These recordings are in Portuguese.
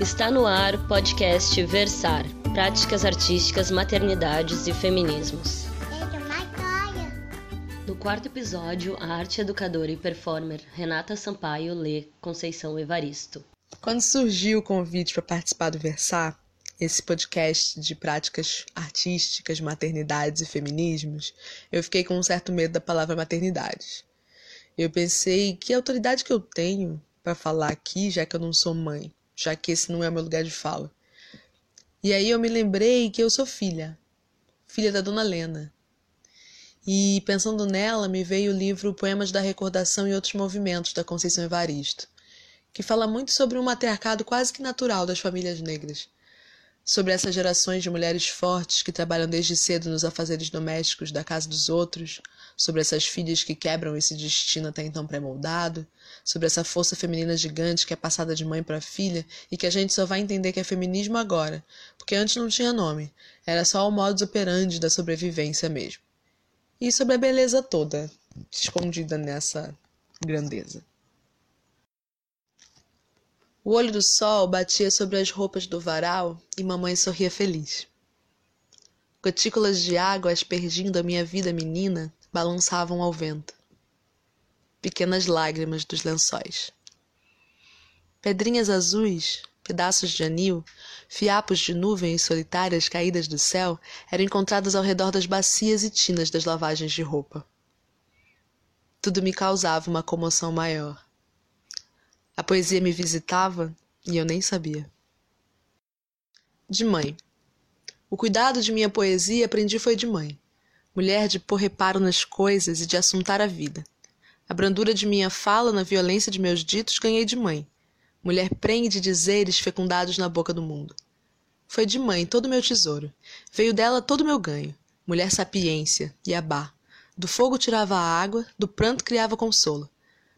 Está no ar o podcast Versar Práticas Artísticas, Maternidades e Feminismos. No quarto episódio, a arte educadora e performer Renata Sampaio lê Conceição Evaristo. Quando surgiu o convite para participar do Versar, esse podcast de práticas artísticas, maternidades e feminismos, eu fiquei com um certo medo da palavra maternidade. Eu pensei que autoridade que eu tenho para falar aqui, já que eu não sou mãe já que esse não é o meu lugar de fala. E aí eu me lembrei que eu sou filha, filha da dona Lena. E pensando nela, me veio o livro Poemas da Recordação e Outros Movimentos, da Conceição Evaristo, que fala muito sobre um matriarcado quase que natural das famílias negras sobre essas gerações de mulheres fortes que trabalham desde cedo nos afazeres domésticos da casa dos outros, sobre essas filhas que quebram esse destino até então pré-moldado, sobre essa força feminina gigante que é passada de mãe para filha e que a gente só vai entender que é feminismo agora, porque antes não tinha nome, era só o modus operandi da sobrevivência mesmo. E sobre a beleza toda, escondida nessa grandeza. O olho do sol batia sobre as roupas do varal e mamãe sorria feliz. Gotículas de água aspergindo a minha vida menina balançavam ao vento. Pequenas lágrimas dos lençóis. Pedrinhas azuis, pedaços de anil, fiapos de nuvens solitárias caídas do céu eram encontrados ao redor das bacias e tinas das lavagens de roupa. Tudo me causava uma comoção maior. A poesia me visitava e eu nem sabia. De mãe. O cuidado de minha poesia aprendi foi de mãe, mulher de pôr reparo nas coisas e de assuntar a vida. A brandura de minha fala na violência de meus ditos ganhei de mãe, mulher prenhe de dizeres fecundados na boca do mundo. Foi de mãe todo o meu tesouro, veio dela todo o meu ganho, mulher sapiência, Iabá. Do fogo tirava a água, do pranto criava consolo.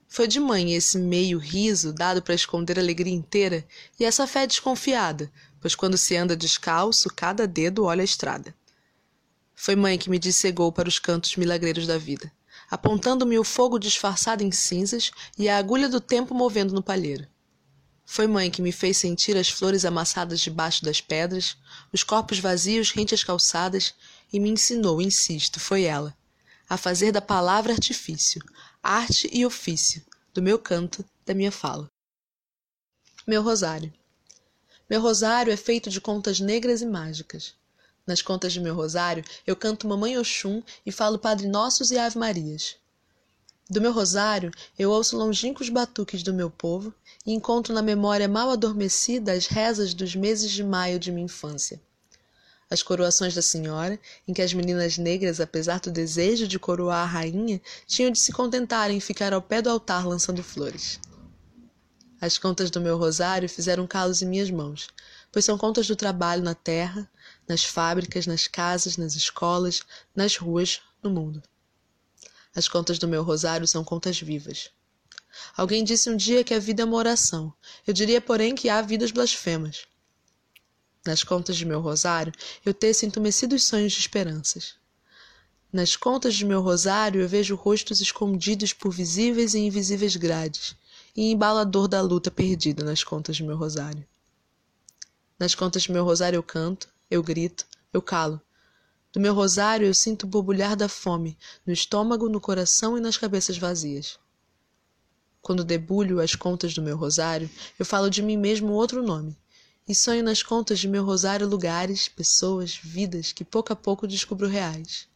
Foi de mãe esse meio riso dado para esconder a alegria inteira e essa fé desconfiada, pois quando se anda descalço, cada dedo olha a estrada. Foi mãe que me dissegou para os cantos milagreiros da vida, apontando-me o fogo disfarçado em cinzas e a agulha do tempo movendo no palheiro. Foi mãe que me fez sentir as flores amassadas debaixo das pedras, os corpos vazios rente às calçadas, e me ensinou, insisto, foi ela, a fazer da palavra artifício, arte e ofício, do meu canto, da minha fala. Meu rosário. Meu rosário é feito de contas negras e mágicas. Nas contas de meu rosário, eu canto Mamãe Oxum e falo Padre Nossos e Ave Marias. Do meu rosário, eu ouço longínquos batuques do meu povo e encontro na memória mal adormecida as rezas dos meses de maio de minha infância as coroações da senhora, em que as meninas negras, apesar do desejo de coroar a rainha, tinham de se contentar em ficar ao pé do altar lançando flores. As contas do meu rosário fizeram calos em minhas mãos, pois são contas do trabalho na terra, nas fábricas, nas casas, nas escolas, nas ruas, no mundo. As contas do meu rosário são contas vivas. Alguém disse um dia que a vida é uma oração. Eu diria, porém, que há vidas blasfemas nas contas de meu rosário, eu teço entumecidos sonhos de esperanças. Nas contas de meu rosário, eu vejo rostos escondidos por visíveis e invisíveis grades, e embalador da luta perdida nas contas de meu rosário. Nas contas de meu rosário eu canto, eu grito, eu calo. Do meu rosário eu sinto o borbulhar da fome, no estômago, no coração e nas cabeças vazias. Quando debulho as contas do meu rosário, eu falo de mim mesmo outro nome, e sonho nas contas de meu rosário lugares, pessoas, vidas que pouco a pouco descubro reais.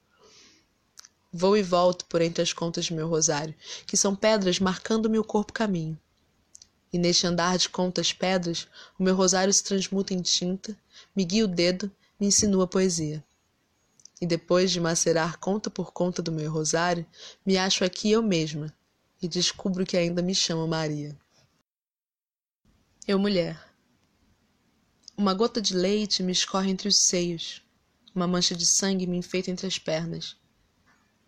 Vou e volto por entre as contas de meu rosário, que são pedras marcando-me o corpo caminho. E neste andar de contas pedras, o meu rosário se transmuta em tinta, me guia o dedo, me insinua poesia. E depois de macerar conta por conta do meu rosário, me acho aqui eu mesma e descubro que ainda me chamo Maria. Eu, mulher. Uma gota de leite me escorre entre os seios. Uma mancha de sangue me enfeita entre as pernas.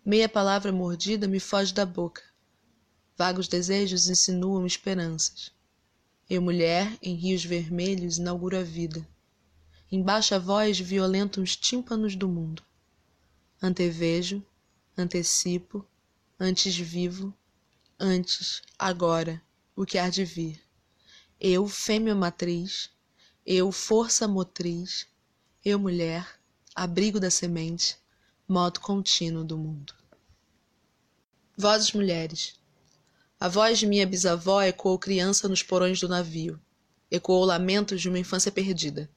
Meia palavra mordida me foge da boca. Vagos desejos insinuam esperanças. Eu, mulher, em rios vermelhos, inauguro a vida. Em baixa voz violento os tímpanos do mundo. Antevejo, antecipo, antes vivo, antes, agora, o que há de vir. Eu, fêmea matriz, Eu, força motriz, eu, mulher, abrigo da semente, modo contínuo do mundo. Vozes mulheres. A voz de minha bisavó ecoou criança nos porões do navio, ecoou lamentos de uma infância perdida.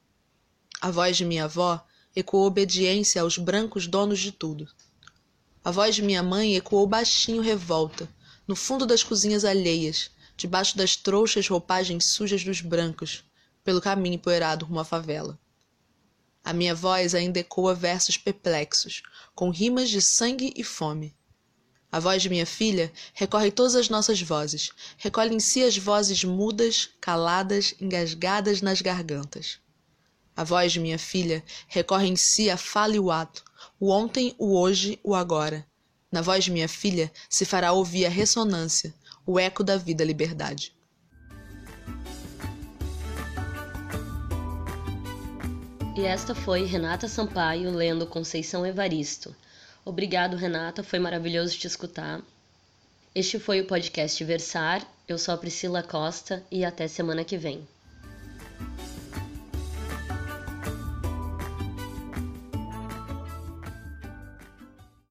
A voz de minha avó ecoou obediência aos brancos donos de tudo. A voz de minha mãe ecoou baixinho revolta, no fundo das cozinhas alheias, debaixo das trouxas roupagens sujas dos brancos, pelo caminho empoeirado rumo à favela. A minha voz ainda ecoa versos perplexos, com rimas de sangue e fome. A voz de minha filha recorre todas as nossas vozes, recolhe em si as vozes mudas, caladas, engasgadas nas gargantas. A voz de minha filha recorre em si a fala e o ato, o ontem, o hoje, o agora. Na voz de minha filha se fará ouvir a ressonância, o eco da vida liberdade. E esta foi Renata Sampaio lendo Conceição Evaristo. Obrigado, Renata, foi maravilhoso te escutar. Este foi o podcast Versar. Eu sou a Priscila Costa e até semana que vem.